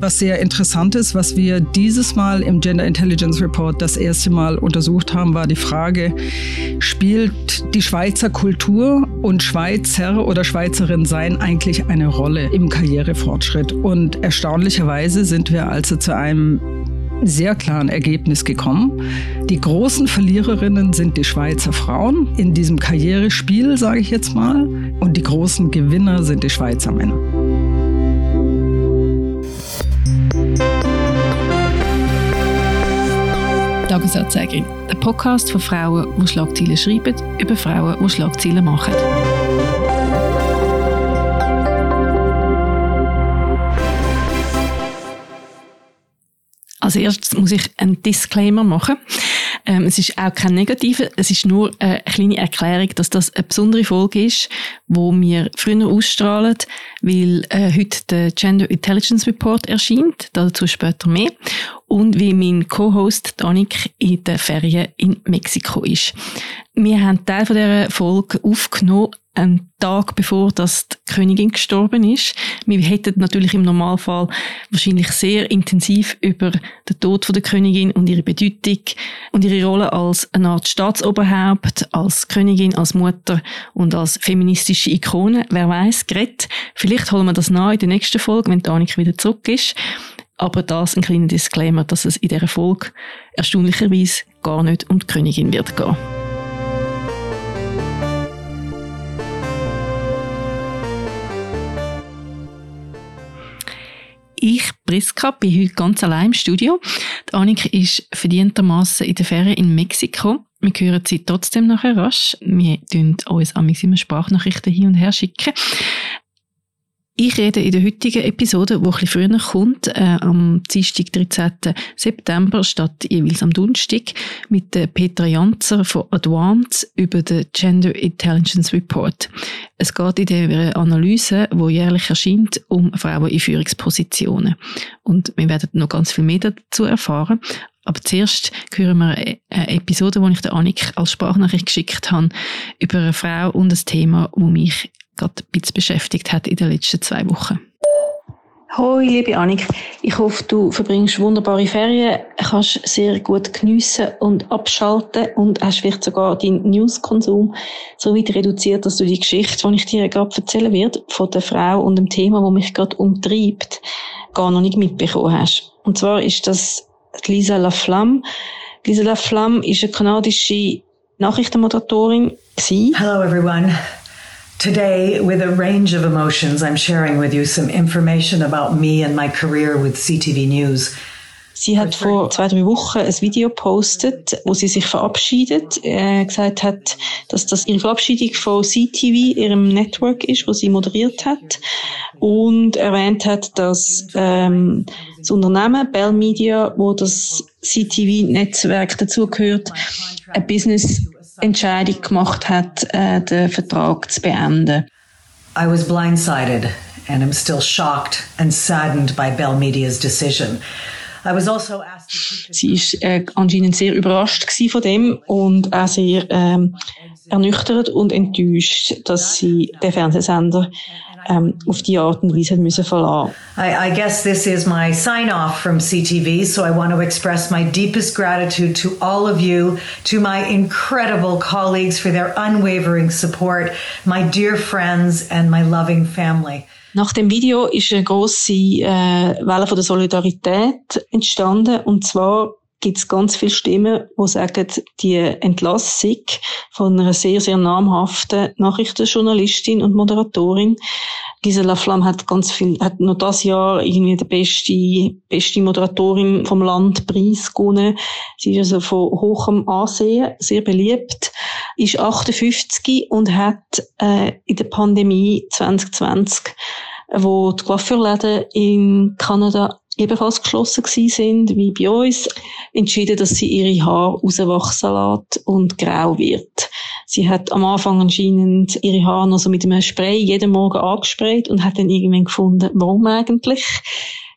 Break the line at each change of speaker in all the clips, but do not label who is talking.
Was sehr interessant ist, was wir dieses Mal im Gender Intelligence Report das erste Mal untersucht haben, war die Frage, spielt die Schweizer Kultur und Schweizer oder Schweizerin sein eigentlich eine Rolle im Karrierefortschritt? Und erstaunlicherweise sind wir also zu einem sehr klaren Ergebnis gekommen. Die großen Verliererinnen sind die Schweizer Frauen in diesem Karrierespiel, sage ich jetzt mal, und die großen Gewinner sind die Schweizer Männer.
Tagesanzeigerin, der Podcast von Frauen, die Schlagzeilen schreiben, über Frauen, die Schlagzeilen machen. Als erstes muss ich einen Disclaimer machen. Ähm, es ist auch kein Negativer, es ist nur eine kleine Erklärung, dass das eine besondere Folge ist, wo wir früher ausstrahlen, weil äh, heute der Gender Intelligence Report erscheint, dazu später mehr, und wie mein Co-Host Danik in den Ferien in Mexiko ist. Wir haben Teil von dieser Folge aufgenommen einen Tag bevor das die Königin gestorben ist. Wir hätten natürlich im Normalfall wahrscheinlich sehr intensiv über den Tod von der Königin und ihre Bedeutung und ihre Rolle als eine Art Staatsoberhaupt, als Königin, als Mutter und als feministische Ikone, wer weiß, geredet. Vielleicht holen wir das nach in der nächsten Folge, wenn Annika wieder zurück ist. Aber das ein kleiner Disclaimer, dass es in dieser Folge erstaunlicherweise gar nicht um die Königin wird gehen. Ich, Priska, bin heute ganz allein im Studio. Die Annika ist verdientermaßen in der Ferien in Mexiko. Wir hören sie trotzdem nachher rasch. Wir tun uns am immer Sprachnachrichten hin und her schicken. Ich rede in der heutigen Episode, die ein früher kommt, äh, am Dienstag, 13. September, statt jeweils am Donnerstag, mit der Petra Janzer von Advance über den Gender Intelligence Report. Es geht in dieser Analyse, die jährlich erscheint, um Frauen in Führungspositionen. Und wir werden noch ganz viel mehr dazu erfahren. Aber zuerst hören wir eine Episode, die ich der Annik als Sprachnachricht geschickt habe, über eine Frau und ein Thema, das mich gerade ein bisschen beschäftigt hat in den letzten zwei Wochen.
Hoi, liebe Annik. Ich hoffe, du verbringst wunderbare Ferien, kannst sehr gut geniessen und abschalten und hast vielleicht sogar deinen Newskonsum so weit reduziert, dass du die Geschichte, die ich dir gerade erzählen werde, von der Frau und dem Thema, das mich gerade umtreibt, gar noch nicht mitbekommen hast. Und zwar ist das Lisa Laflamme. Lisa Laflamme ist eine kanadische Nachrichtenmoderatorin.
Hello everyone. Today, with a range of emotions, I'm sharing with you some information about me and my career with CTV News.
Sie hat vor zwei, drei Wochen ein Video postet, wo sie sich verabschiedet, äh, gesagt hat, dass das ihre Verabschiedung von CTV, ihrem Network ist, wo sie moderiert hat und erwähnt hat, dass ähm, das Unternehmen Bell Media, wo das CTV-Netzwerk dazugehört, ein Business Entscheidung gemacht hat, äh, den Vertrag zu beenden.
I was blindsided and am still shocked and saddened by Bell Media's decision. Also
sie ist äh, anscheinend sehr überrascht von dem und auch sehr ähm, ernüchtert und enttäuscht, dass sie den Fernsehsender ähm, auf die Art und Weise müssen verlassen.
I, I guess this is my sign off from CTV, so I want to express my deepest gratitude to all of you, to my incredible colleagues for their unwavering support, my dear friends and my loving family.
Nach dem Video ist eine grosse äh, Welle von der Solidarität entstanden und zwar gibt es ganz viele Stimmen, die sagen, die Entlassung von einer sehr, sehr namhaften Nachrichtenjournalistin und Moderatorin, Gisela Flamm hat ganz viel, hat noch das Jahr irgendwie die beste, beste Moderatorin vom Land Preis gewonnen. Sie ist also von hohem Ansehen, sehr beliebt, ist 58 und hat äh, in der Pandemie 2020 wo die Coiffeurläden in Kanada ebenfalls geschlossen gewesen sind, wie bei uns, entschieden, dass sie ihre Haare rauswachsen lässt und grau wird. Sie hat am Anfang anscheinend ihre Haare noch so mit einem Spray jeden Morgen angesprayt und hat dann irgendwann gefunden, warum eigentlich?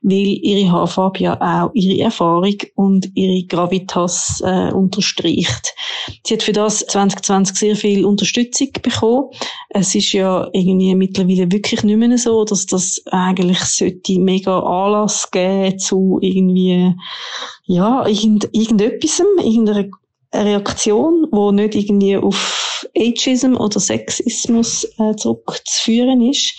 Weil ihre Haarfarbe ja auch ihre Erfahrung und ihre Gravitas äh, unterstreicht. Sie hat für das 2020 sehr viel Unterstützung bekommen. Es ist ja irgendwie mittlerweile wirklich nicht mehr so, dass das eigentlich sollte mega Anlass geben zu irgendwie, ja, irgend, irgendetwas, irgendeiner Reaktion, wo nicht irgendwie auf Ageism oder Sexismus äh, zurückzuführen ist.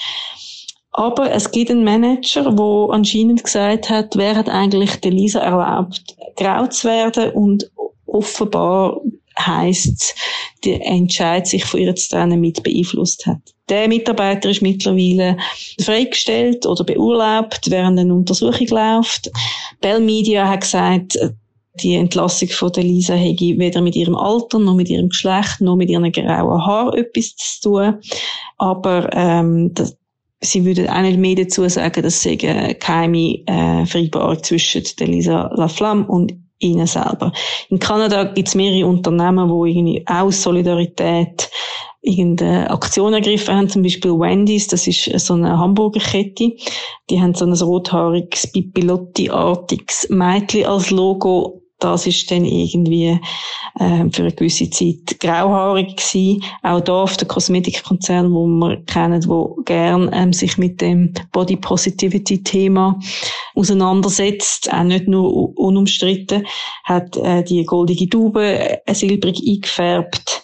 Aber es gibt einen Manager, der anscheinend gesagt hat, wer hat eigentlich der Lisa erlaubt, grau zu werden und offenbar heisst, der Entscheid, sich von ihr zu trennen, mit beeinflusst hat. Der Mitarbeiter ist mittlerweile freigestellt oder beurlaubt, während eine Untersuchung läuft. Bell Media hat gesagt, die Entlassung von der Lisa hätte weder mit ihrem Alter, noch mit ihrem Geschlecht, noch mit ihren grauen Haaren etwas zu tun. Aber ähm, das, sie würden auch nicht mehr dazu sagen, dass es eine geheime äh, Vereinbarung zwischen der Lisa Laflamme und ihnen selber. In Kanada gibt es mehrere Unternehmen, wo irgendwie aus Solidarität irgendeine Aktion ergriffen haben, zum Beispiel Wendy's, das ist so eine Hamburgerkette. Die haben so ein rothaariges, Pipilotti-artiges Mädchen als Logo das ist dann irgendwie äh, für eine gewisse Zeit grauhaarig gewesen. Auch da auf der Kosmetikkonzern, wo wir kennen, wo gern ähm, sich mit dem Body Positivity Thema auseinandersetzt, auch nicht nur unumstritten, hat äh, die goldige Tube äh, silbrig eingefärbt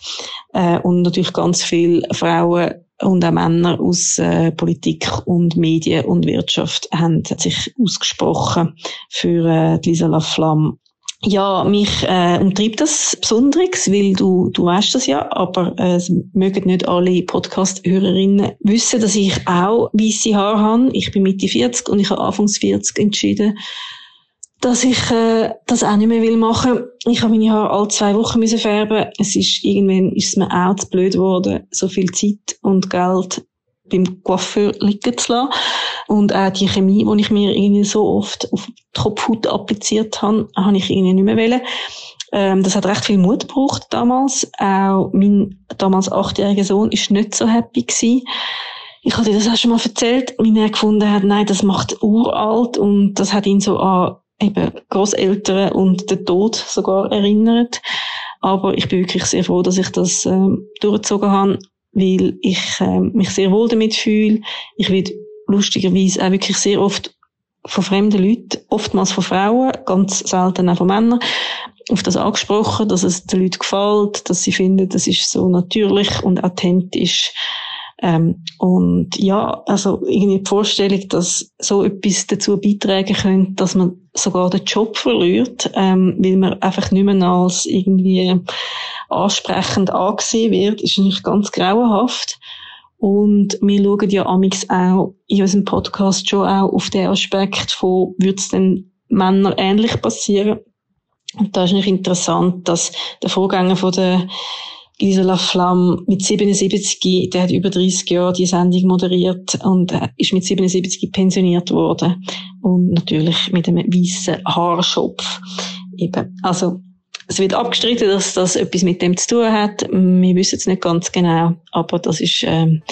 äh, und natürlich ganz viele Frauen und auch Männer aus äh, Politik und Medien und Wirtschaft haben sich ausgesprochen für äh, Lisa Laflamme ja, mich äh, umtreibt das Besonderes, weil du, du weißt das ja, aber äh, es mögen nicht alle Podcast-Hörerinnen wissen, dass ich auch weiße Haare habe. Ich bin Mitte 40 und ich habe Anfangs 40 entschieden, dass ich äh, das auch nicht mehr will machen. Ich habe meine Haare alle zwei Wochen müssen färben. Es ist irgendwann ist es mir auch zu blöd geworden, so viel Zeit und Geld beim Coiffeur liegen zu lassen. Und auch die Chemie, die ich mir irgendwie so oft auf die Kopfhaut appliziert habe, habe ich irgendwie nicht mehr wollen. Ähm, das hat recht viel Mut gebraucht damals. Auch mein damals achtjähriger Sohn ist nicht so happy gewesen. Ich hatte das auch schon mal erzählt, wie er gefunden hat, nein, das macht uralt und das hat ihn so an eben Großeltern und den Tod sogar erinnert. Aber ich bin wirklich sehr froh, dass ich das ähm, durchgezogen habe weil ich äh, mich sehr wohl damit fühle. Ich werde lustigerweise auch wirklich sehr oft von fremden Leuten, oftmals von Frauen, ganz selten auch von Männern, auf das angesprochen, dass es den Leuten gefällt, dass sie finden, das ist so natürlich und authentisch. Ähm, und ja, also irgendwie die Vorstellung, dass so etwas dazu beitragen könnte, dass man sogar den Job verliert, ähm, weil man einfach nicht mehr als irgendwie ansprechend angesehen wird, ist natürlich ganz grauenhaft. Und wir schauen ja amix auch in unserem Podcast schon auch auf den Aspekt von, würde es denn Männern ähnlich passieren? Und da ist nicht interessant, dass der Vorgänger von der Gisela Flamme mit 77, der hat über 30 Jahre die Sendung moderiert und ist mit 77 pensioniert worden. Und natürlich mit einem weißen Haarschopf. Eben. Also, es wird abgestritten, dass das etwas mit dem zu tun hat. Wir wissen es nicht ganz genau, aber das ist ähm,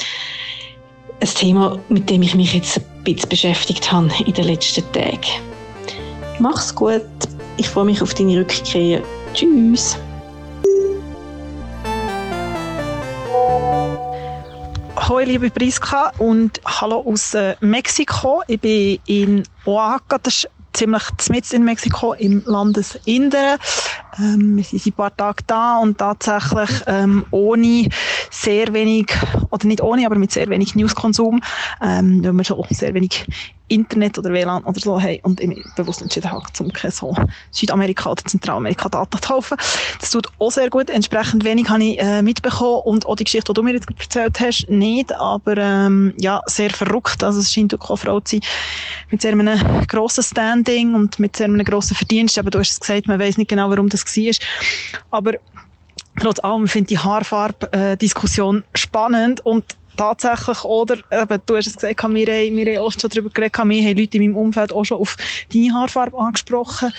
ein Thema, mit dem ich mich jetzt ein bisschen beschäftigt habe in den letzten Tagen. Mach's gut. Ich freue mich auf deine Rückkehr. Tschüss.
Hallo liebe Priska und hallo aus äh, Mexiko. Ich bin in Oaxaca, das ist ziemlich mitten in Mexiko im Landesinneren. Ähm, wir sind ein paar Tage da und tatsächlich ähm, ohne sehr wenig, oder nicht ohne, aber mit sehr wenig Newskonsum, ähm, weil wir schon sehr wenig Internet oder WLAN oder so haben und ich bewusst entschieden habe, zum keine so Südamerika oder Zentralamerika Daten zu kaufen. Das tut auch sehr gut. Entsprechend wenig habe ich äh, mitbekommen und auch die Geschichte, die du mir jetzt erzählt hast, nicht, aber ähm, ja, sehr verrückt. Also es scheint auch eine Frau zu sein mit sehr einem grossen Standing und mit sehr einem grossen Verdienst. Aber du hast es gesagt, man weiß nicht genau, warum das war. Aber trotz allem finde ich die Haarfarbe-Diskussion spannend und tatsächlich, oder, eben, du hast es gesagt, wir haben, wir haben oft schon darüber geredet, wir haben Leute in meinem Umfeld auch schon auf deine Haarfarbe angesprochen.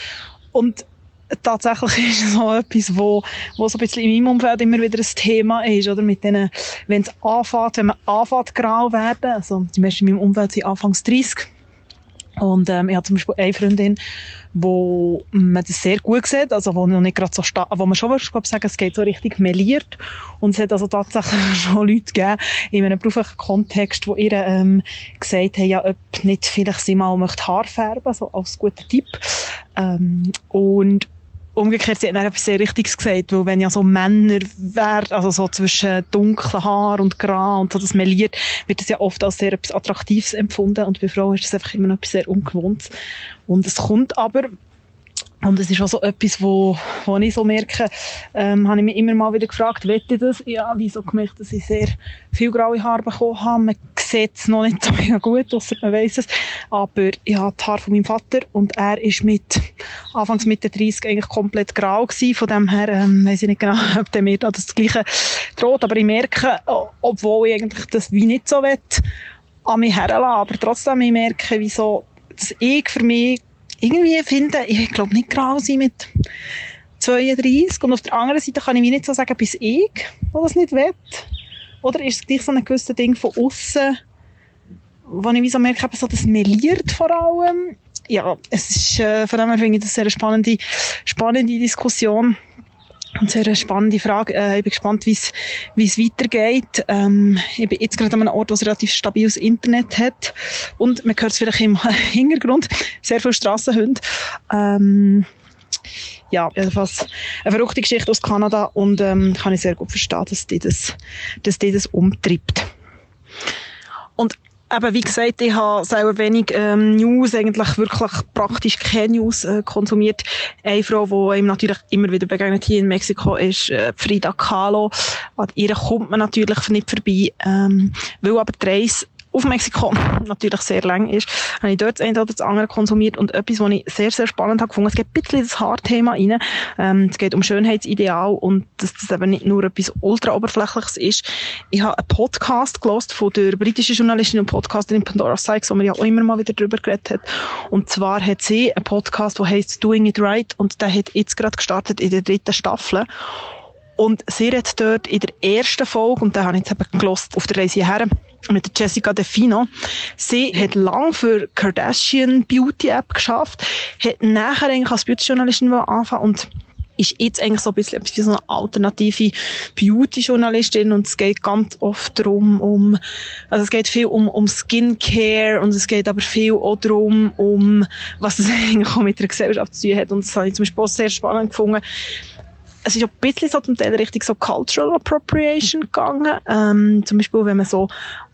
Und tatsächlich ist es so etwas, wo, wo so ein bisschen in meinem Umfeld immer wieder ein Thema ist, oder? Mit denen, wenn es anfängt, wenn man anfängt grau werden, also, die meisten in meinem Umfeld sind anfangs 30, Und ähm, ich habe zum Beispiel eine Freundin, wo man das sehr gut sieht, also wo noch nicht gerade so stark, wo man schon würde sagen, es geht so richtig meliert. Und es hat also tatsächlich schon Leute gegeben, in einem beruflichen Kontext, die ihr ähm, gesagt haben, ja, ob nicht vielleicht sie mal möchte Haar färben, so als guter Tipp. Ähm, und umgekehrt, sie hat dann etwas sehr Richtiges gesagt, weil wenn ja so Männer wären, also so zwischen dunklen Haar und Grau und so das meliert, wird das ja oft als sehr etwas Attraktives empfunden und bei Frauen ist das einfach immer noch etwas sehr Ungewohntes. Und es kommt aber und es ist auch so etwas, wo, wo ich so merke, ähm, habe ich mich immer mal wieder gefragt, wette das? Ja, wieso gemerkt, dass ich sehr viel graue Haare bekommen habe. Sieht es noch nicht so gut, ausser man weiss es. Aber ich habe die Haare von meinem Vater und er ist mit Anfangs Mitte 30 eigentlich komplett grau gewesen. Von dem her, ähm, weiss ich nicht genau, ob der mir da das Gleiche droht. Aber ich merke, obwohl ich eigentlich das wie nicht so will, an mich herlassen. Aber trotzdem, ich merke, wieso das ich für mich irgendwie finde, ich glaube nicht grau sein mit 32. Und auf der anderen Seite kann ich mir nicht so sagen, bis ich, der das nicht will. Oder ist es gleich so ein gewisses Ding von außen, wo ich so merke, so das meliert vor allem. Ja, es ist, äh, von dem her finde ich das eine sehr spannende, spannende Diskussion. Und sehr eine spannende Frage. Äh, ich bin gespannt, wie es wie es weitergeht. Ähm, ich bin jetzt gerade an einem Ort, wo es relativ stabiles Internet hat. Und man hört es vielleicht im Hintergrund. Sehr viele Strassenhunde. Ähm, ja, jedenfalls eine verrückte Geschichte aus Kanada und ähm, kann ich sehr gut verstehen, dass die das, dass die das umtreibt. Und eben, wie gesagt, ich habe selber wenig ähm, News, eigentlich wirklich praktisch keine News äh, konsumiert. Eine Frau, die ihm natürlich immer wieder begegnet hier in Mexiko, ist äh, Frida Kahlo. An ihr kommt man natürlich nicht vorbei, ähm, weil aber die Reise auf Mexiko natürlich sehr lang ist, habe ich dort das eine oder das andere konsumiert und etwas, was ich sehr, sehr spannend habe gefunden. Es geht ein bisschen das Haarthema rein. Ähm, es geht um Schönheitsideal und dass das eben nicht nur etwas ultra oberflächliches ist. Ich habe einen Podcast gelost von der britischen Journalistin und Podcasterin Pandora Sykes, wo man ja auch immer mal wieder drüber geredet hat. Und zwar hat sie einen Podcast, der heißt Doing It Right und der hat jetzt gerade gestartet in der dritten Staffel. Und sie hat dort in der ersten Folge, und da habe ich jetzt eben gelost auf der Reise hierher, mit Jessica Defino. Sie hat lang für Kardashian Beauty App geschafft, hat nachher eigentlich als Beauty-Journalistin angefangen und ist jetzt eigentlich so ein bisschen wie so eine alternative Beauty-Journalistin. Und es geht ganz oft darum, um, also es geht viel um, um Skincare und es geht aber viel auch darum, um, was es eigentlich auch mit der Gesellschaft zu tun hat. Und das habe ich zum Beispiel auch sehr spannend gefunden es ist auch ein bisschen so zum Teil Richtung so Cultural Appropriation gegangen. Ähm, zum Beispiel, wenn man so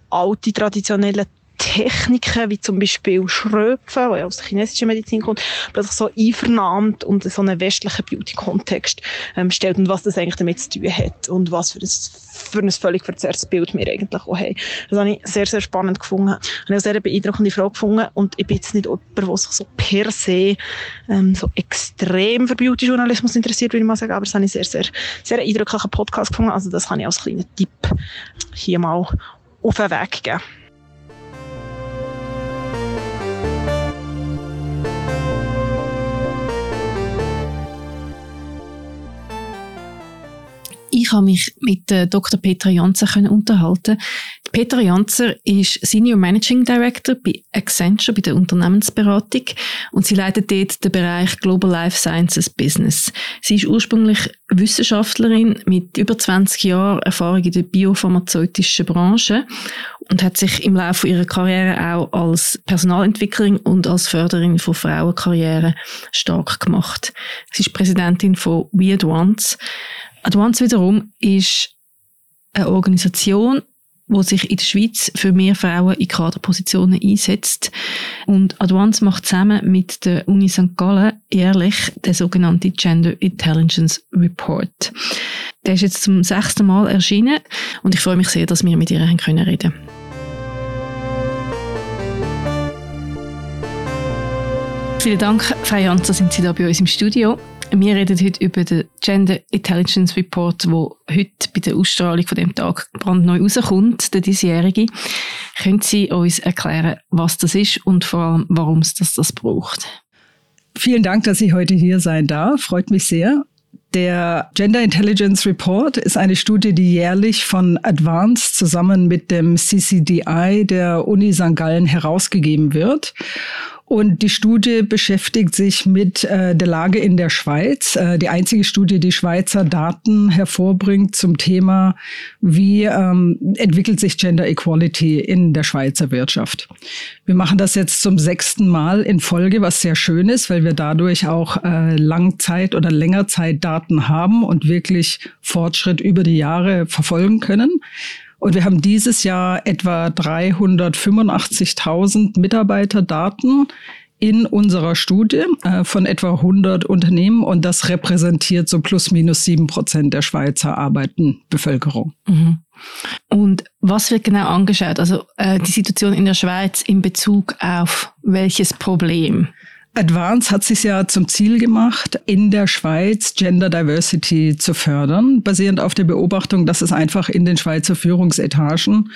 alte traditionelle Techniken, wie zum Beispiel Schröpfen, die aus der chinesischen Medizin kommt, plötzlich so einvernahmt und so einen westlichen Beauty-Kontext ähm, stellt und was das eigentlich damit zu tun hat und was für ein, für ein völlig verzerrtes Bild wir eigentlich auch haben. Das habe ich sehr, sehr spannend gefunden. Ich habe eine sehr beeindruckende Frage gefunden und ich bin jetzt nicht jemand, der sich so per se ähm, so extrem für Beauty-Journalismus interessiert, würde ich mal sagen, aber das habe ich sehr, sehr, sehr eindrücklichen Podcast gefunden. Also das kann ich als kleinen Tipp hier mal auf den Weg geben.
Ich habe mich mit äh, Dr. Petra Janzer unterhalten. Petra Janzer ist Senior Managing Director bei Accenture, bei der Unternehmensberatung. Und sie leitet dort den Bereich Global Life Sciences Business. Sie ist ursprünglich Wissenschaftlerin mit über 20 Jahren Erfahrung in der biopharmazeutischen Branche und hat sich im Laufe ihrer Karriere auch als Personalentwicklerin und als Förderin von Frauenkarrieren stark gemacht. Sie ist Präsidentin von We Advance. Advance wiederum ist eine Organisation, die sich in der Schweiz für mehr Frauen in Kaderpositionen einsetzt. Und Advance macht zusammen mit der Uni St. Gallen jährlich den sogenannten Gender Intelligence Report. Der ist jetzt zum sechsten Mal erschienen und ich freue mich sehr, dass wir mit ihr reden können Vielen Dank, Frau Janzer, sind Sie da bei uns im Studio. Wir reden heute über den Gender Intelligence Report, der heute bei der Ausstrahlung von dem Tag brandneu rauskommt, der diesjährige. Können Sie uns erklären, was das ist und vor allem, warum es das, das braucht?
Vielen Dank, dass ich heute hier sein darf. Freut mich sehr. Der Gender Intelligence Report ist eine Studie, die jährlich von Advanced zusammen mit dem CCDI der Uni St. Gallen herausgegeben wird. Und die Studie beschäftigt sich mit äh, der Lage in der Schweiz. Äh, die einzige Studie, die Schweizer Daten hervorbringt zum Thema, wie ähm, entwickelt sich Gender Equality in der Schweizer Wirtschaft. Wir machen das jetzt zum sechsten Mal in Folge, was sehr schön ist, weil wir dadurch auch äh, Langzeit- oder Längerzeitdaten haben und wirklich Fortschritt über die Jahre verfolgen können. Und wir haben dieses Jahr etwa 385.000 Mitarbeiterdaten in unserer Studie äh, von etwa 100 Unternehmen und das repräsentiert so plus minus sieben Prozent der Schweizer arbeitenden Bevölkerung. Mhm.
Und was wird genau angeschaut? Also äh, die Situation in der Schweiz in Bezug auf welches Problem?
Advance hat sich ja zum Ziel gemacht, in der Schweiz Gender Diversity zu fördern, basierend auf der Beobachtung, dass es einfach in den Schweizer Führungsetagen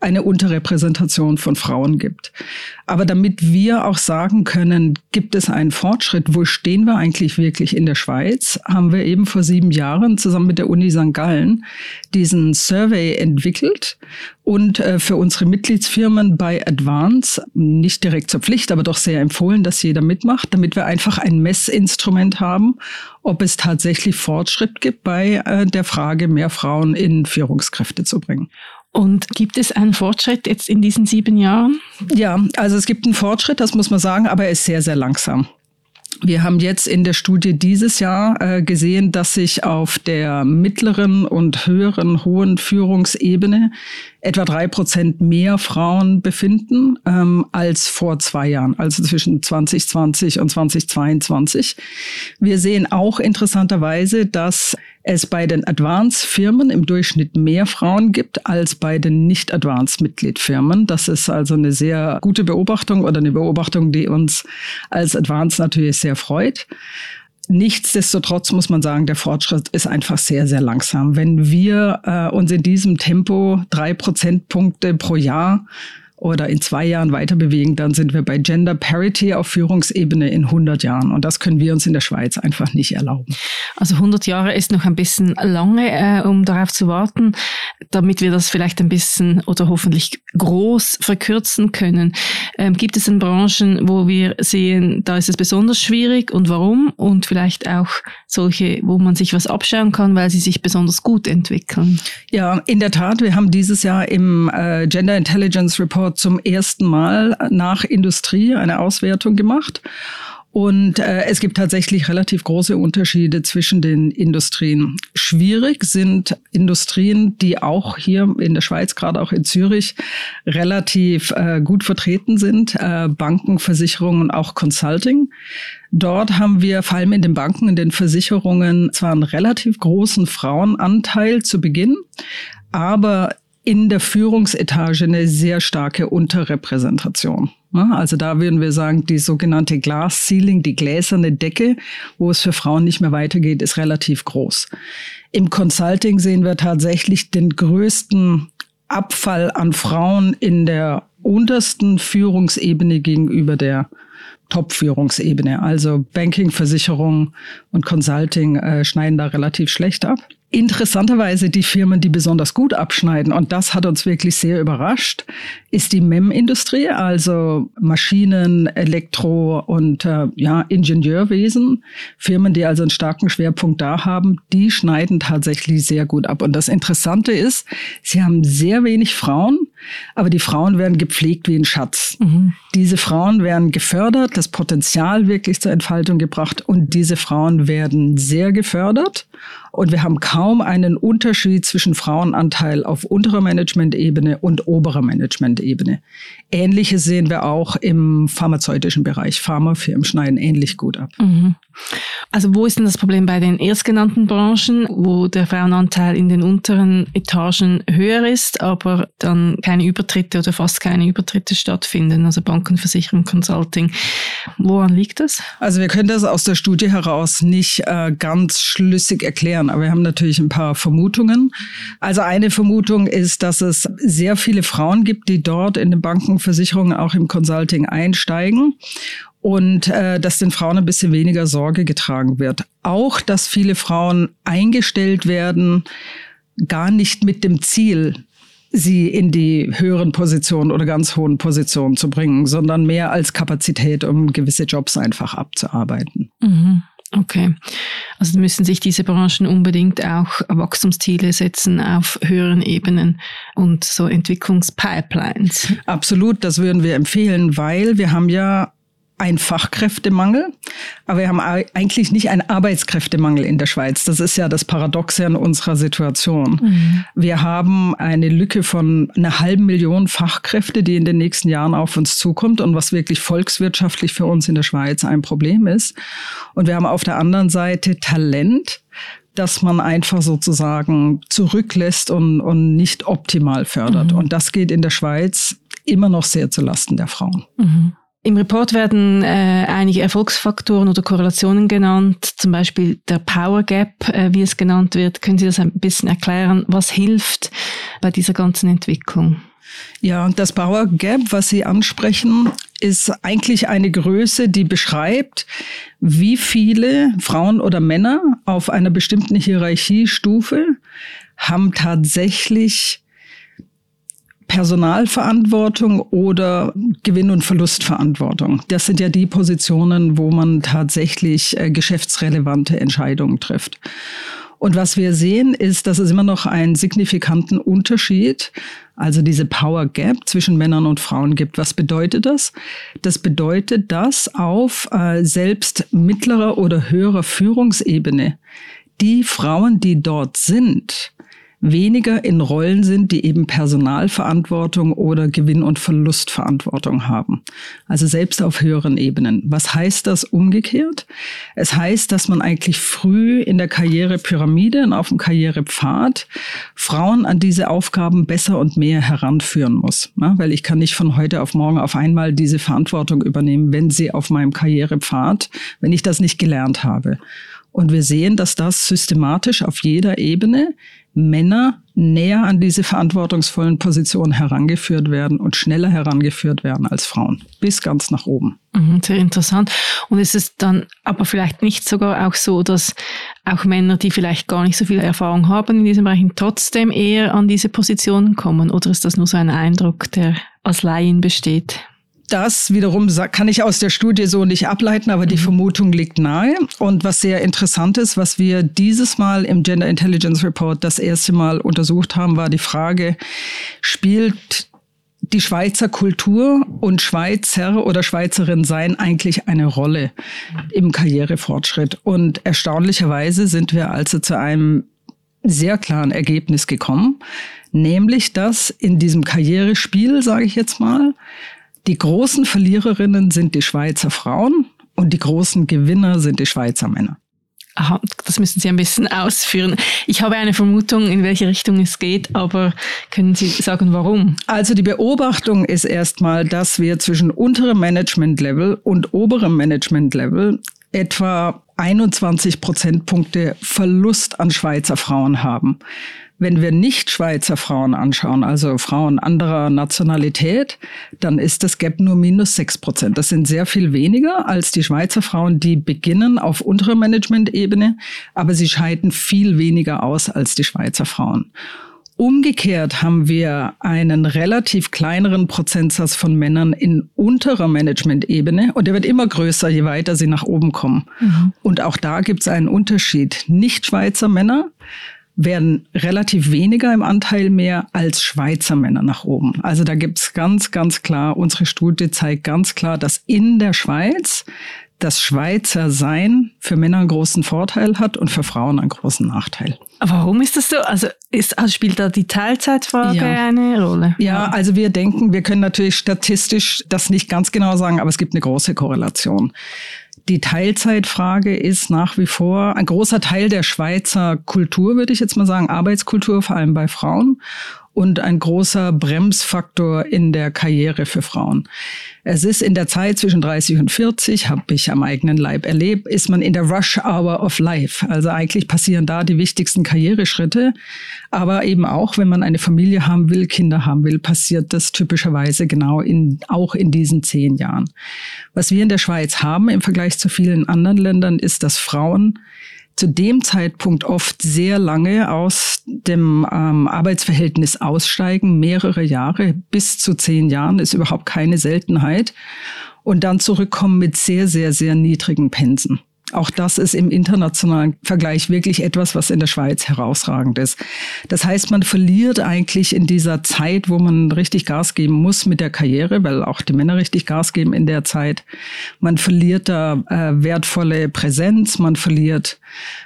eine Unterrepräsentation von Frauen gibt. Aber damit wir auch sagen können, gibt es einen Fortschritt, wo stehen wir eigentlich wirklich in der Schweiz, haben wir eben vor sieben Jahren zusammen mit der Uni St. Gallen diesen Survey entwickelt und äh, für unsere Mitgliedsfirmen bei Advance nicht direkt zur Pflicht, aber doch sehr empfohlen, dass jeder mitmacht, damit wir einfach ein Messinstrument haben, ob es tatsächlich Fortschritt gibt bei äh, der Frage, mehr Frauen in Führungskräfte zu bringen.
Und gibt es einen Fortschritt jetzt in diesen sieben Jahren?
Ja, also es gibt einen Fortschritt, das muss man sagen, aber er ist sehr, sehr langsam. Wir haben jetzt in der Studie dieses Jahr äh, gesehen, dass sich auf der mittleren und höheren hohen Führungsebene etwa drei Prozent mehr Frauen befinden ähm, als vor zwei Jahren, also zwischen 2020 und 2022. Wir sehen auch interessanterweise, dass es bei den Advance-Firmen im Durchschnitt mehr Frauen gibt als bei den Nicht-Advance-Mitglied-Firmen. Das ist also eine sehr gute Beobachtung oder eine Beobachtung, die uns als Advance natürlich sehr freut. Nichtsdestotrotz muss man sagen, der Fortschritt ist einfach sehr, sehr langsam. Wenn wir äh, uns in diesem Tempo drei Prozentpunkte pro Jahr oder in zwei Jahren weiter bewegen, dann sind wir bei Gender Parity auf Führungsebene in 100 Jahren. Und das können wir uns in der Schweiz einfach nicht erlauben.
Also 100 Jahre ist noch ein bisschen lange, äh, um darauf zu warten, damit wir das vielleicht ein bisschen oder hoffentlich groß verkürzen können. Ähm, gibt es in Branchen, wo wir sehen, da ist es besonders schwierig und warum? Und vielleicht auch solche, wo man sich was abschauen kann, weil sie sich besonders gut entwickeln?
Ja, in der Tat. Wir haben dieses Jahr im äh, Gender Intelligence Report zum ersten Mal nach Industrie eine Auswertung gemacht. Und äh, es gibt tatsächlich relativ große Unterschiede zwischen den Industrien. Schwierig sind Industrien, die auch hier in der Schweiz, gerade auch in Zürich, relativ äh, gut vertreten sind. Äh, Banken, Versicherungen und auch Consulting. Dort haben wir vor allem in den Banken, in den Versicherungen zwar einen relativ großen Frauenanteil zu Beginn, aber in der Führungsetage eine sehr starke Unterrepräsentation. Also da würden wir sagen, die sogenannte Glass Ceiling, die gläserne Decke, wo es für Frauen nicht mehr weitergeht, ist relativ groß. Im Consulting sehen wir tatsächlich den größten Abfall an Frauen in der untersten Führungsebene gegenüber der Top-Führungsebene. Also Banking, Versicherung und Consulting äh, schneiden da relativ schlecht ab interessanterweise die Firmen, die besonders gut abschneiden, und das hat uns wirklich sehr überrascht, ist die MEM-Industrie, also Maschinen, Elektro und äh, ja, Ingenieurwesen. Firmen, die also einen starken Schwerpunkt da haben, die schneiden tatsächlich sehr gut ab. Und das Interessante ist, sie haben sehr wenig Frauen, aber die Frauen werden gepflegt wie ein Schatz. Mhm. Diese Frauen werden gefördert, das Potenzial wirklich zur Entfaltung gebracht und diese Frauen werden sehr gefördert. Und wir haben kaum einen Unterschied zwischen Frauenanteil auf unterer Managementebene und oberer Managementebene. Ähnliches sehen wir auch im pharmazeutischen Bereich. Pharmafirmen schneiden ähnlich gut ab. Mhm.
Also wo ist denn das Problem bei den erstgenannten Branchen, wo der Frauenanteil in den unteren Etagen höher ist, aber dann keine Übertritte oder fast keine Übertritte stattfinden, also Banken, Versicherung, Consulting. Woran liegt das?
Also wir können das aus der Studie heraus nicht äh, ganz schlüssig erklären, aber wir haben natürlich ein paar Vermutungen. Also eine Vermutung ist, dass es sehr viele Frauen gibt, die dort in den Banken, Versicherungen, auch im Consulting einsteigen und äh, dass den Frauen ein bisschen weniger Sorge getragen wird. Auch, dass viele Frauen eingestellt werden, gar nicht mit dem Ziel, sie in die höheren Positionen oder ganz hohen Positionen zu bringen, sondern mehr als Kapazität, um gewisse Jobs einfach abzuarbeiten.
Mhm. Okay. Also müssen sich diese Branchen unbedingt auch Wachstumsziele setzen auf höheren Ebenen und so Entwicklungspipelines.
Absolut, das würden wir empfehlen, weil wir haben ja ein Fachkräftemangel, aber wir haben eigentlich nicht einen Arbeitskräftemangel in der Schweiz. Das ist ja das Paradoxe an unserer Situation. Mhm. Wir haben eine Lücke von einer halben Million Fachkräfte, die in den nächsten Jahren auf uns zukommt und was wirklich volkswirtschaftlich für uns in der Schweiz ein Problem ist. Und wir haben auf der anderen Seite Talent, das man einfach sozusagen zurücklässt und, und nicht optimal fördert. Mhm. Und das geht in der Schweiz immer noch sehr zulasten der Frauen.
Mhm. Im Report werden äh, einige Erfolgsfaktoren oder Korrelationen genannt, zum Beispiel der Power Gap, äh, wie es genannt wird. Können Sie das ein bisschen erklären? Was hilft bei dieser ganzen Entwicklung?
Ja, das Power Gap, was Sie ansprechen, ist eigentlich eine Größe, die beschreibt, wie viele Frauen oder Männer auf einer bestimmten Hierarchiestufe haben tatsächlich Personalverantwortung oder Gewinn- und Verlustverantwortung. Das sind ja die Positionen, wo man tatsächlich äh, geschäftsrelevante Entscheidungen trifft. Und was wir sehen, ist, dass es immer noch einen signifikanten Unterschied, also diese Power Gap zwischen Männern und Frauen gibt. Was bedeutet das? Das bedeutet, dass auf äh, selbst mittlerer oder höherer Führungsebene die Frauen, die dort sind, weniger in Rollen sind, die eben Personalverantwortung oder Gewinn- und Verlustverantwortung haben. Also selbst auf höheren Ebenen. Was heißt das umgekehrt? Es heißt, dass man eigentlich früh in der Karrierepyramide und auf dem Karrierepfad Frauen an diese Aufgaben besser und mehr heranführen muss. Ja, weil ich kann nicht von heute auf morgen auf einmal diese Verantwortung übernehmen, wenn sie auf meinem Karrierepfad, wenn ich das nicht gelernt habe. Und wir sehen, dass das systematisch auf jeder Ebene Männer näher an diese verantwortungsvollen Positionen herangeführt werden und schneller herangeführt werden als Frauen, bis ganz nach oben.
Mhm, sehr interessant. Und ist es dann aber vielleicht nicht sogar auch so, dass auch Männer, die vielleicht gar nicht so viel Erfahrung haben in diesem Bereich, trotzdem eher an diese Positionen kommen? Oder ist das nur so ein Eindruck, der als Laien besteht?
Das wiederum kann ich aus der Studie so nicht ableiten, aber die mhm. Vermutung liegt nahe. Und was sehr interessant ist, was wir dieses Mal im Gender Intelligence Report das erste Mal untersucht haben, war die Frage, spielt die Schweizer Kultur und Schweizer oder Schweizerin sein eigentlich eine Rolle im Karrierefortschritt. Und erstaunlicherweise sind wir also zu einem sehr klaren Ergebnis gekommen, nämlich dass in diesem Karrierespiel, sage ich jetzt mal, die großen Verliererinnen sind die Schweizer Frauen und die großen Gewinner sind die Schweizer Männer.
Aha, das müssen Sie ein bisschen ausführen. Ich habe eine Vermutung, in welche Richtung es geht, aber können Sie sagen, warum?
Also die Beobachtung ist erstmal, dass wir zwischen unterem Management-Level und oberem Management-Level etwa 21 Prozentpunkte Verlust an Schweizer Frauen haben. Wenn wir nicht Schweizer Frauen anschauen, also Frauen anderer Nationalität, dann ist das Gap nur minus sechs Prozent. Das sind sehr viel weniger als die Schweizer Frauen, die beginnen auf unterer Management-Ebene, aber sie scheiden viel weniger aus als die Schweizer Frauen. Umgekehrt haben wir einen relativ kleineren Prozentsatz von Männern in unterer Management-Ebene und der wird immer größer, je weiter sie nach oben kommen. Mhm. Und auch da gibt es einen Unterschied. Nicht Schweizer Männer werden relativ weniger im Anteil mehr als Schweizer Männer nach oben. Also da gibt's ganz, ganz klar, unsere Studie zeigt ganz klar, dass in der Schweiz das Schweizer Sein für Männer einen großen Vorteil hat und für Frauen einen großen Nachteil.
Warum ist das so? Also, ist, also spielt da die Teilzeitfrage ja. eine Rolle?
Ja, also wir denken, wir können natürlich statistisch das nicht ganz genau sagen, aber es gibt eine große Korrelation. Die Teilzeitfrage ist nach wie vor ein großer Teil der Schweizer Kultur, würde ich jetzt mal sagen, Arbeitskultur, vor allem bei Frauen und ein großer Bremsfaktor in der Karriere für Frauen. Es ist in der Zeit zwischen 30 und 40, habe ich am eigenen Leib erlebt, ist man in der Rush Hour of Life. Also eigentlich passieren da die wichtigsten Karriereschritte. Aber eben auch, wenn man eine Familie haben will, Kinder haben will, passiert das typischerweise genau in, auch in diesen zehn Jahren. Was wir in der Schweiz haben im Vergleich zu vielen anderen Ländern, ist, dass Frauen zu dem Zeitpunkt oft sehr lange aus dem ähm, Arbeitsverhältnis aussteigen, mehrere Jahre, bis zu zehn Jahren, ist überhaupt keine Seltenheit. Und dann zurückkommen mit sehr, sehr, sehr niedrigen Pensen. Auch das ist im internationalen Vergleich wirklich etwas, was in der Schweiz herausragend ist. Das heißt, man verliert eigentlich in dieser Zeit, wo man richtig Gas geben muss mit der Karriere, weil auch die Männer richtig Gas geben in der Zeit. Man verliert da äh, wertvolle Präsenz, man verliert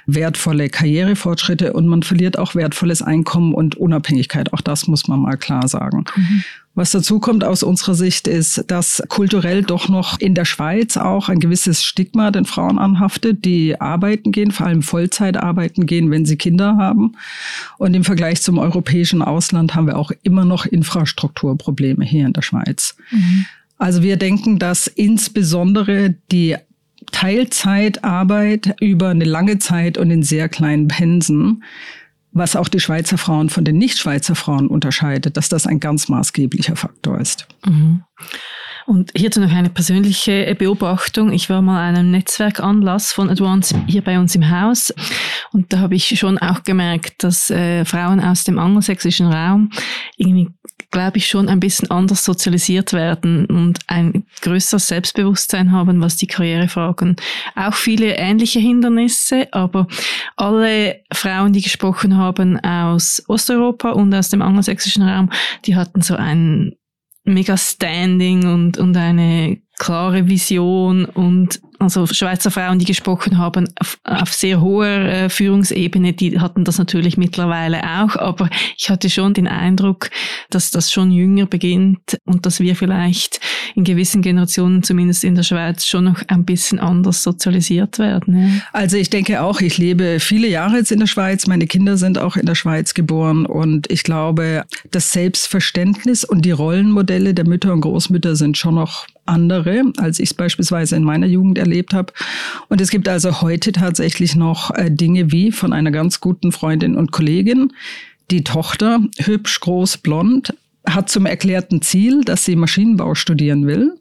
wertvolle Karrierefortschritte und man verliert auch wertvolles Einkommen und Unabhängigkeit. Auch das muss man mal klar sagen. Mhm. Was dazu kommt aus unserer Sicht ist, dass kulturell doch noch in der Schweiz auch ein gewisses Stigma den Frauen anhaftet, die arbeiten gehen, vor allem Vollzeit arbeiten gehen, wenn sie Kinder haben. Und im Vergleich zum europäischen Ausland haben wir auch immer noch Infrastrukturprobleme hier in der Schweiz. Mhm. Also wir denken, dass insbesondere die Teilzeitarbeit über eine lange Zeit und in sehr kleinen Pensen was auch die Schweizer Frauen von den Nicht-Schweizer Frauen unterscheidet, dass das ein ganz maßgeblicher Faktor ist. Mhm.
Und hierzu noch eine persönliche Beobachtung. Ich war mal an einem Netzwerkanlass von Advance hier bei uns im Haus und da habe ich schon auch gemerkt, dass äh, Frauen aus dem angelsächsischen Raum irgendwie, glaube ich, schon ein bisschen anders sozialisiert werden und ein größeres Selbstbewusstsein haben, was die Karrierefragen. Auch viele ähnliche Hindernisse, aber alle Frauen, die gesprochen haben aus Osteuropa und aus dem angelsächsischen Raum, die hatten so einen mega Standing und, und eine klare Vision und also Schweizer Frauen, die gesprochen haben, auf, auf sehr hoher äh, Führungsebene, die hatten das natürlich mittlerweile auch, aber ich hatte schon den Eindruck, dass das schon jünger beginnt und dass wir vielleicht in gewissen Generationen, zumindest in der Schweiz, schon noch ein bisschen anders sozialisiert werden. Ja.
Also ich denke auch, ich lebe viele Jahre jetzt in der Schweiz, meine Kinder sind auch in der Schweiz geboren und ich glaube, das Selbstverständnis und die Rollenmodelle der Mütter und Großmütter sind schon noch andere, als ich es beispielsweise in meiner Jugend erlebt habe. Und es gibt also heute tatsächlich noch äh, Dinge wie von einer ganz guten Freundin und Kollegin, die Tochter, hübsch, groß, blond, hat zum erklärten Ziel, dass sie Maschinenbau studieren will.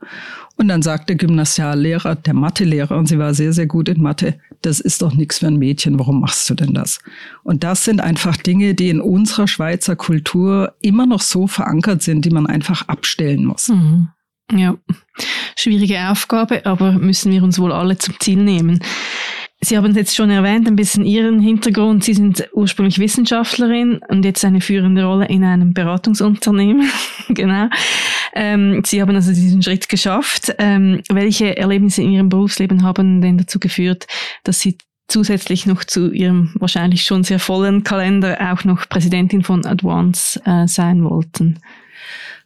Und dann sagt der Gymnasiallehrer, der Mathelehrer, und sie war sehr, sehr gut in Mathe, das ist doch nichts für ein Mädchen, warum machst du denn das? Und das sind einfach Dinge, die in unserer Schweizer Kultur immer noch so verankert sind, die man einfach abstellen muss. Mhm.
Ja, schwierige Aufgabe, aber müssen wir uns wohl alle zum Ziel nehmen. Sie haben es jetzt schon erwähnt, ein bisschen Ihren Hintergrund. Sie sind ursprünglich Wissenschaftlerin und jetzt eine führende Rolle in einem Beratungsunternehmen. genau. Ähm, Sie haben also diesen Schritt geschafft. Ähm, welche Erlebnisse in Ihrem Berufsleben haben denn dazu geführt, dass Sie zusätzlich noch zu Ihrem wahrscheinlich schon sehr vollen Kalender auch noch Präsidentin von Advance äh, sein wollten?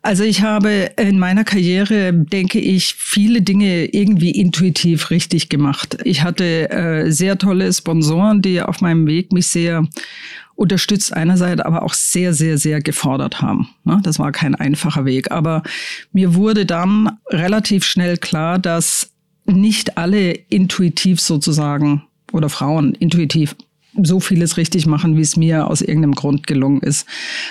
Also ich habe in meiner Karriere, denke ich, viele Dinge irgendwie intuitiv richtig gemacht. Ich hatte äh, sehr tolle Sponsoren, die auf meinem Weg mich sehr unterstützt einerseits, aber auch sehr, sehr, sehr gefordert haben. Ne, das war kein einfacher Weg. Aber mir wurde dann relativ schnell klar, dass nicht alle intuitiv sozusagen oder Frauen intuitiv so vieles richtig machen, wie es mir aus irgendeinem Grund gelungen ist.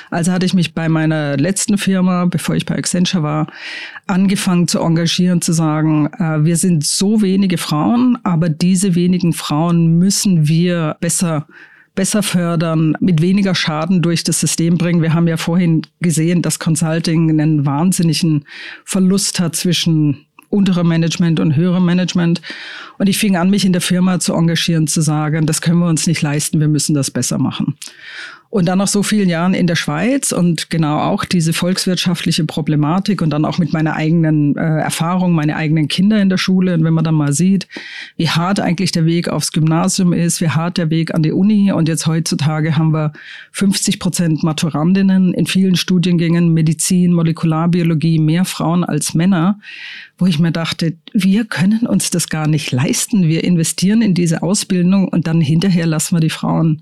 Also hatte ich mich bei meiner letzten Firma, bevor ich bei Accenture war, angefangen zu engagieren, zu sagen, äh, wir sind so wenige Frauen, aber diese wenigen Frauen müssen wir besser besser fördern, mit weniger Schaden durch das System bringen. Wir haben ja vorhin gesehen, dass Consulting einen wahnsinnigen Verlust hat zwischen unterem Management und höherem Management. Und ich fing an, mich in der Firma zu engagieren, zu sagen, das können wir uns nicht leisten, wir müssen das besser machen. Und dann nach so vielen Jahren in der Schweiz und genau auch diese volkswirtschaftliche Problematik und dann auch mit meiner eigenen äh, Erfahrung, meine eigenen Kinder in der Schule. Und wenn man dann mal sieht, wie hart eigentlich der Weg aufs Gymnasium ist, wie hart der Weg an die Uni. Und jetzt heutzutage haben wir 50 Prozent Maturandinnen in vielen Studiengängen, Medizin, Molekularbiologie, mehr Frauen als Männer, wo ich mir dachte, wir können uns das gar nicht leisten. Wir investieren in diese Ausbildung und dann hinterher lassen wir die Frauen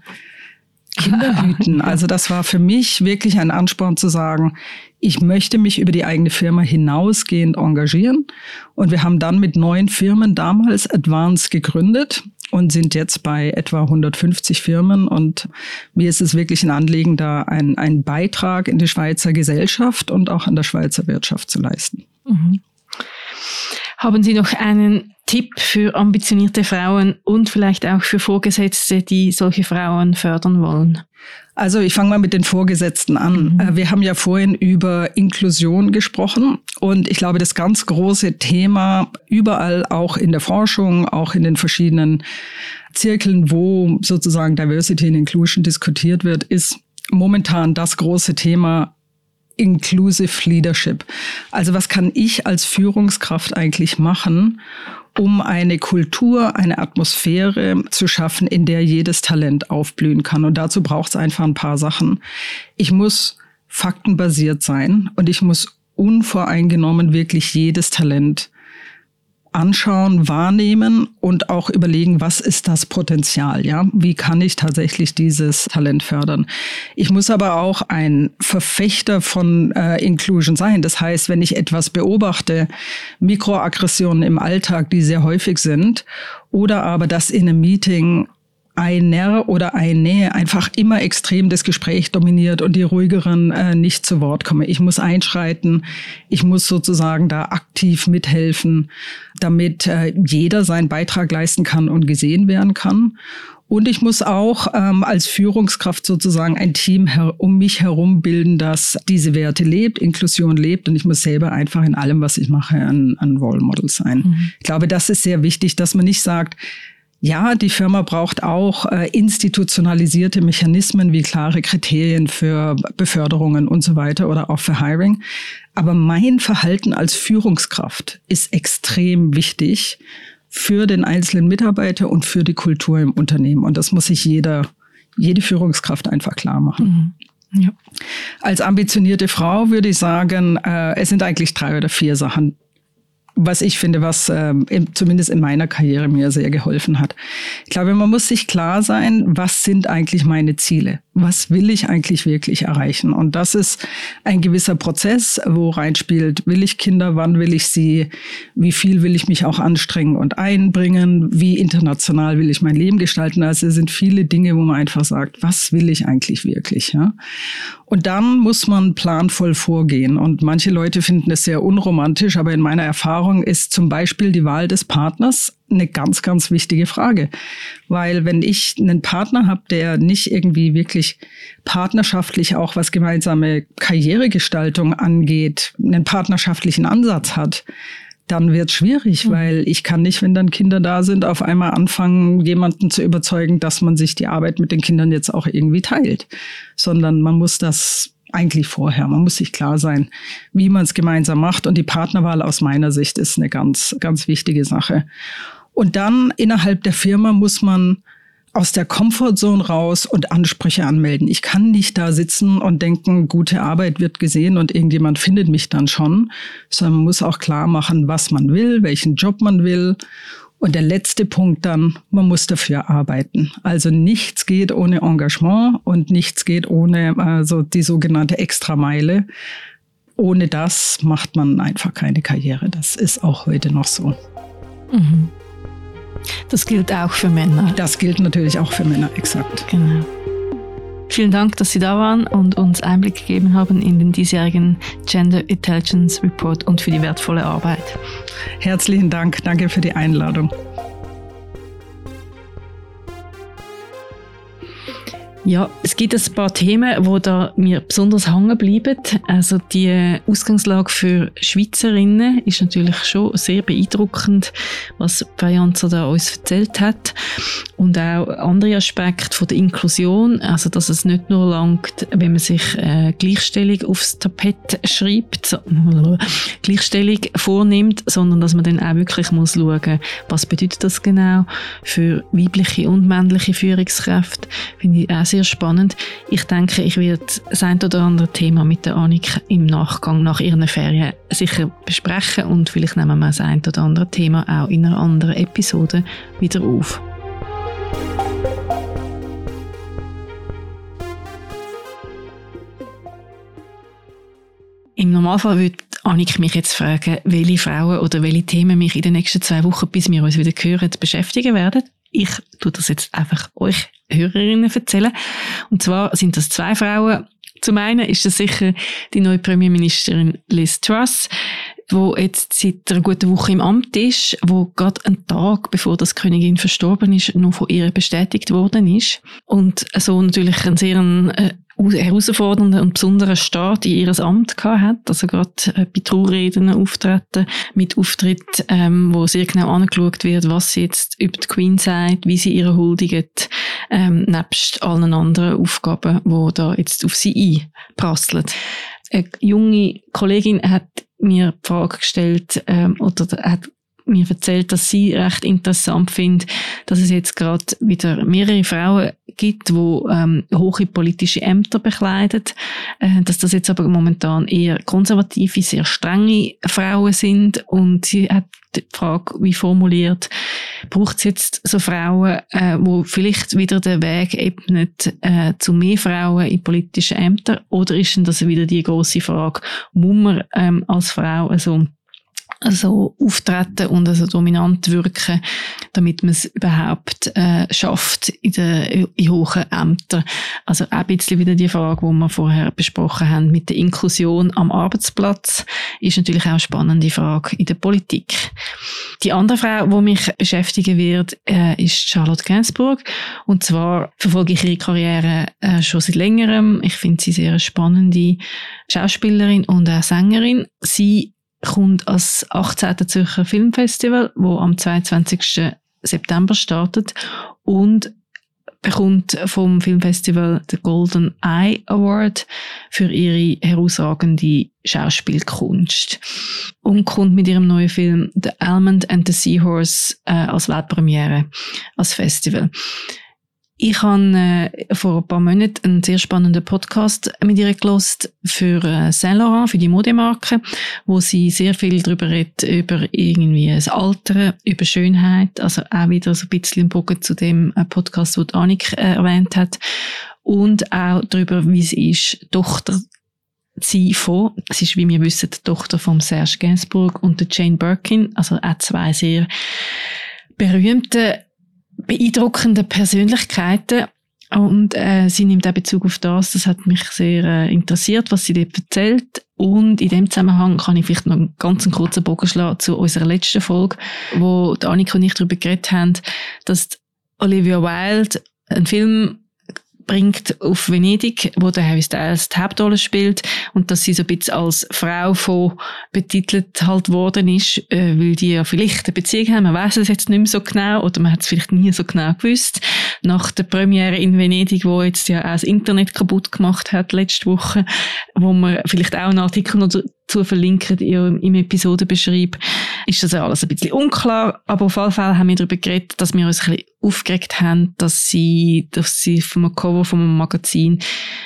Kinder hüten. Also das war für mich wirklich ein Ansporn zu sagen, ich möchte mich über die eigene Firma hinausgehend engagieren. Und wir haben dann mit neun Firmen damals Advance gegründet und sind jetzt bei etwa 150 Firmen. Und mir ist es wirklich ein Anliegen, da einen, einen Beitrag in die Schweizer Gesellschaft und auch an der Schweizer Wirtschaft zu leisten. Mhm.
Haben Sie noch einen Tipp für ambitionierte Frauen und vielleicht auch für Vorgesetzte, die solche Frauen fördern wollen?
Also ich fange mal mit den Vorgesetzten an. Mhm. Äh, wir haben ja vorhin über Inklusion gesprochen und ich glaube, das ganz große Thema überall, auch in der Forschung, auch in den verschiedenen Zirkeln, wo sozusagen Diversity and Inclusion diskutiert wird, ist momentan das große Thema Inclusive Leadership. Also was kann ich als Führungskraft eigentlich machen, um eine Kultur, eine Atmosphäre zu schaffen, in der jedes Talent aufblühen kann. Und dazu braucht es einfach ein paar Sachen. Ich muss faktenbasiert sein und ich muss unvoreingenommen wirklich jedes Talent anschauen, wahrnehmen und auch überlegen, was ist das Potenzial, ja? Wie kann ich tatsächlich dieses Talent fördern? Ich muss aber auch ein Verfechter von äh, Inclusion sein. Das heißt, wenn ich etwas beobachte, Mikroaggressionen im Alltag, die sehr häufig sind, oder aber das in einem Meeting einer oder eine einfach immer extrem das Gespräch dominiert und die ruhigeren äh, nicht zu Wort kommen. Ich muss einschreiten, ich muss sozusagen da aktiv mithelfen, damit äh, jeder seinen Beitrag leisten kann und gesehen werden kann. Und ich muss auch ähm, als Führungskraft sozusagen ein Team um mich herum bilden, das diese Werte lebt, Inklusion lebt. Und ich muss selber einfach in allem, was ich mache, ein, ein Role Model sein. Mhm. Ich glaube, das ist sehr wichtig, dass man nicht sagt, ja, die Firma braucht auch äh, institutionalisierte Mechanismen wie klare Kriterien für Beförderungen und so weiter oder auch für Hiring. Aber mein Verhalten als Führungskraft ist extrem wichtig für den einzelnen Mitarbeiter und für die Kultur im Unternehmen. Und das muss sich jeder, jede Führungskraft einfach klar machen. Mhm. Ja. Als ambitionierte Frau würde ich sagen, äh, es sind eigentlich drei oder vier Sachen, was ich finde, was äh, zumindest in meiner Karriere mir sehr geholfen hat. Ich glaube, man muss sich klar sein, was sind eigentlich meine Ziele? Was will ich eigentlich wirklich erreichen? Und das ist ein gewisser Prozess, wo reinspielt, will ich Kinder, wann will ich sie, wie viel will ich mich auch anstrengen und einbringen, wie international will ich mein Leben gestalten. Also es sind viele Dinge, wo man einfach sagt, was will ich eigentlich wirklich? Ja? Und dann muss man planvoll vorgehen. Und manche Leute finden es sehr unromantisch, aber in meiner Erfahrung ist zum Beispiel die Wahl des Partners eine ganz, ganz wichtige Frage. Weil wenn ich einen Partner habe, der nicht irgendwie wirklich partnerschaftlich auch was gemeinsame Karrieregestaltung angeht, einen partnerschaftlichen Ansatz hat, dann wird es schwierig, mhm. weil ich kann nicht, wenn dann Kinder da sind, auf einmal anfangen, jemanden zu überzeugen, dass man sich die Arbeit mit den Kindern jetzt auch irgendwie teilt, sondern man muss das eigentlich vorher. Man muss sich klar sein, wie man es gemeinsam macht. Und die Partnerwahl aus meiner Sicht ist eine ganz, ganz wichtige Sache. Und dann innerhalb der Firma muss man aus der Comfortzone raus und Ansprüche anmelden. Ich kann nicht da sitzen und denken, gute Arbeit wird gesehen und irgendjemand findet mich dann schon, sondern man muss auch klar machen, was man will, welchen Job man will. Und der letzte Punkt dann, man muss dafür arbeiten. Also nichts geht ohne Engagement und nichts geht ohne also die sogenannte Extrameile. Ohne das macht man einfach keine Karriere. Das ist auch heute noch so. Mhm.
Das gilt auch für Männer.
Das gilt natürlich auch für Männer, exakt.
Genau. Vielen Dank, dass Sie da waren und uns Einblick gegeben haben in den diesjährigen Gender Intelligence Report und für die wertvolle Arbeit.
Herzlichen Dank. Danke für die Einladung.
Ja, es gibt ein paar Themen, wo da mir besonders hängen bleiben. Also die Ausgangslage für Schweizerinnen ist natürlich schon sehr beeindruckend, was Varianza da uns erzählt hat. Und auch andere Aspekte von der Inklusion, also dass es nicht nur langt, wenn man sich äh, Gleichstellung aufs Tapet schreibt, so, Gleichstellung vornimmt, sondern dass man dann auch wirklich muss schauen, was bedeutet das genau für weibliche und männliche Führungskräfte. Finde ich auch sehr spannend. Ich denke, ich werde das ein oder andere Thema mit der Annik im Nachgang nach ihren Ferien sicher besprechen und vielleicht nehmen wir das ein oder andere Thema auch in einer anderen Episode wieder auf. Im Normalfall würde Annik mich jetzt fragen, welche Frauen oder welche Themen mich in den nächsten zwei Wochen, bis wir uns wieder hören, beschäftigen werden. Ich tue das jetzt einfach euch Hörerinnen erzählen. Und zwar sind das zwei Frauen. Zum einen ist das sicher die neue Premierministerin Liz Truss. Wo jetzt seit einer guten Woche im Amt ist, wo gerade einen Tag bevor das Königin verstorben ist, noch von ihr bestätigt worden ist und so natürlich einen sehr äh, herausfordernden und besonderen Start in ihr Amt gehabt hat. Also gerade äh, bei Trauerreden auftreten, mit Auftritt, ähm, wo sehr genau angeschaut wird, was sie jetzt über die Queen sagt, wie sie ihre huldigt, ähm, nebst allen anderen Aufgaben, wo da jetzt auf sie einprasseln. Eine junge Kollegin hat mir die Frage gestellt, ähm, oder hat mir erzählt, dass sie recht interessant findet, dass es jetzt gerade wieder mehrere Frauen gibt, die ähm, hohe politische Ämter bekleiden, äh, dass das jetzt aber momentan eher konservative, sehr strenge Frauen sind. Und sie hat die Frage wie formuliert, braucht es jetzt so Frauen, äh, wo vielleicht wieder den Weg ebnen äh, zu mehr Frauen in politischen Ämtern? Oder ist denn das wieder die große Frage, muss man ähm, als Frau also also auftreten und also dominant wirken, damit man es überhaupt äh, schafft in den in hohen Ämtern. Also auch ein bisschen wieder die Frage, die wir vorher besprochen haben mit der Inklusion am Arbeitsplatz, ist natürlich auch eine spannende Frage in der Politik. Die andere Frau, die mich beschäftigen wird, äh, ist Charlotte Gainsbourg. Und zwar verfolge ich ihre Karriere äh, schon seit längerem. Ich finde sie sehr spannende Schauspielerin und auch Sängerin. Sie kommt als 18. Zürcher Filmfestival, wo am 22. September startet und bekommt vom Filmfestival den Golden Eye Award für ihre herausragende Schauspielkunst und kommt mit ihrem neuen Film The Almond and the Seahorse äh, als Weltpremiere als Festival. Ich habe äh, vor ein paar Monaten einen sehr spannenden Podcast mit ihr gelost für äh, Saint Laurent, für die Modemarke, wo sie sehr viel darüber redet, über irgendwie das Alter, über Schönheit, also auch wieder so ein bisschen im Bogen zu dem äh, Podcast, den Annik äh, erwähnt hat, und auch darüber, wie es ist, Tochter sie von, es ist, wie wir wissen, die Tochter von Serge Gainsbourg und der Jane Birkin, also auch zwei sehr berühmte beeindruckende Persönlichkeiten. Und äh, sie nimmt auch Bezug auf das. Das hat mich sehr äh, interessiert, was sie dort erzählt. Und in dem Zusammenhang kann ich vielleicht noch einen ganz kurzen Bogen schlagen zu unserer letzten Folge, wo Annika und ich darüber geredet haben, dass Olivia Wilde einen Film bringt auf Venedig, wo der Harry Styles die Hauptrolle spielt und dass sie so ein bisschen als Frau von betitelt halt worden ist, äh, weil die ja vielleicht eine Beziehung haben. Man weiß es jetzt nicht mehr so genau oder man hat es vielleicht nie so genau gewusst. Nach der Premiere in Venedig, wo jetzt ja auch das Internet kaputt gemacht hat letzte Woche, wo man vielleicht auch einen Artikel noch dazu verlinken im, im Episodenbeschreib, ist das ja alles ein bisschen unklar. Aber auf jeden Fall haben wir darüber geredet, dass wir uns ein bisschen aufgeregt haben, dass sie, dass sie vom Cover vom Magazin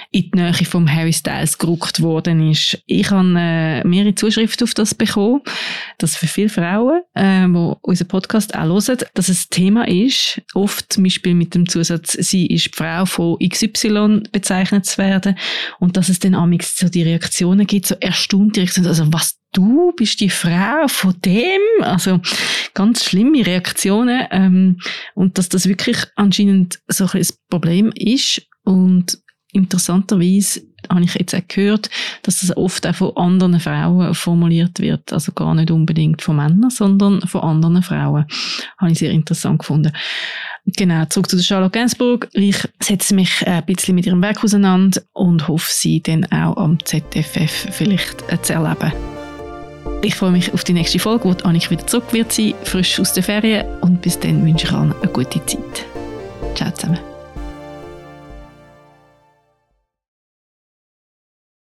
in die Nähe vom Harry Styles gerückt worden ist. Ich habe äh, mehrere Zuschriften auf das bekommen, dass für viele Frauen, äh, die unseren Podcast auch hören, dass es Thema ist, oft zum Beispiel mit dem Zusatz, sie ist die Frau von XY bezeichnet zu werden und dass es dann amigs so die Reaktionen gibt, so erstaunte sind, also was du bist die Frau von dem, also ganz schlimme Reaktionen ähm, und dass das wirklich anscheinend so ein Problem ist und interessanterweise habe ich jetzt auch gehört, dass das oft auch von anderen Frauen formuliert wird, also gar nicht unbedingt von Männern, sondern von anderen Frauen. Habe ich sehr interessant gefunden. Genau, zurück zu der Charlotte Gainsbourg. Ich setze mich ein bisschen mit ihrem Werk auseinander und hoffe, sie dann auch am ZFF vielleicht zu erleben. Ich freue mich auf die nächste Folge, wo Annik wieder zurück wird sein, frisch aus der Ferien. Und bis dann wünsche ich allen eine gute Zeit. Ciao zusammen.